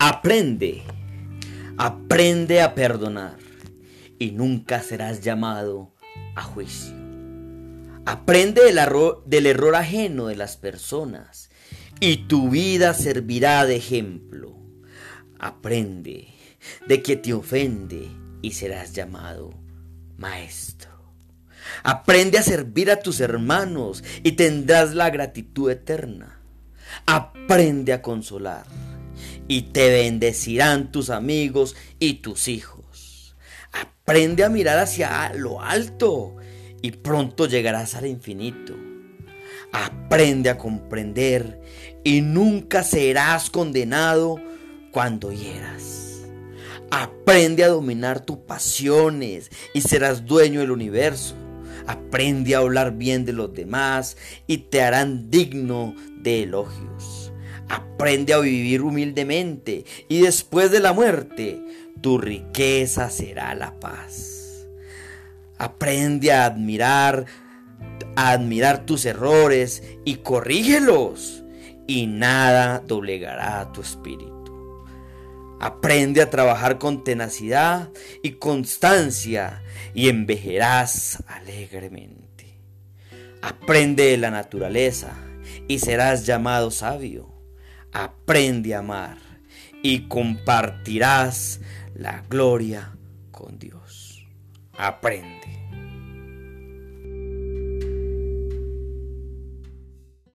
Aprende, aprende a perdonar y nunca serás llamado a juicio. Aprende del error, del error ajeno de las personas y tu vida servirá de ejemplo. Aprende de que te ofende y serás llamado maestro. Aprende a servir a tus hermanos y tendrás la gratitud eterna. Aprende a consolar y te bendecirán tus amigos y tus hijos. Aprende a mirar hacia lo alto y pronto llegarás al infinito. Aprende a comprender y nunca serás condenado cuando hieras. Aprende a dominar tus pasiones y serás dueño del universo. Aprende a hablar bien de los demás y te harán digno de elogios. Aprende a vivir humildemente y después de la muerte tu riqueza será la paz. Aprende a admirar, a admirar tus errores y corrígelos y nada doblegará tu espíritu. Aprende a trabajar con tenacidad y constancia y envejecerás alegremente. Aprende de la naturaleza y serás llamado sabio. Aprende a amar y compartirás la gloria con Dios. Aprende.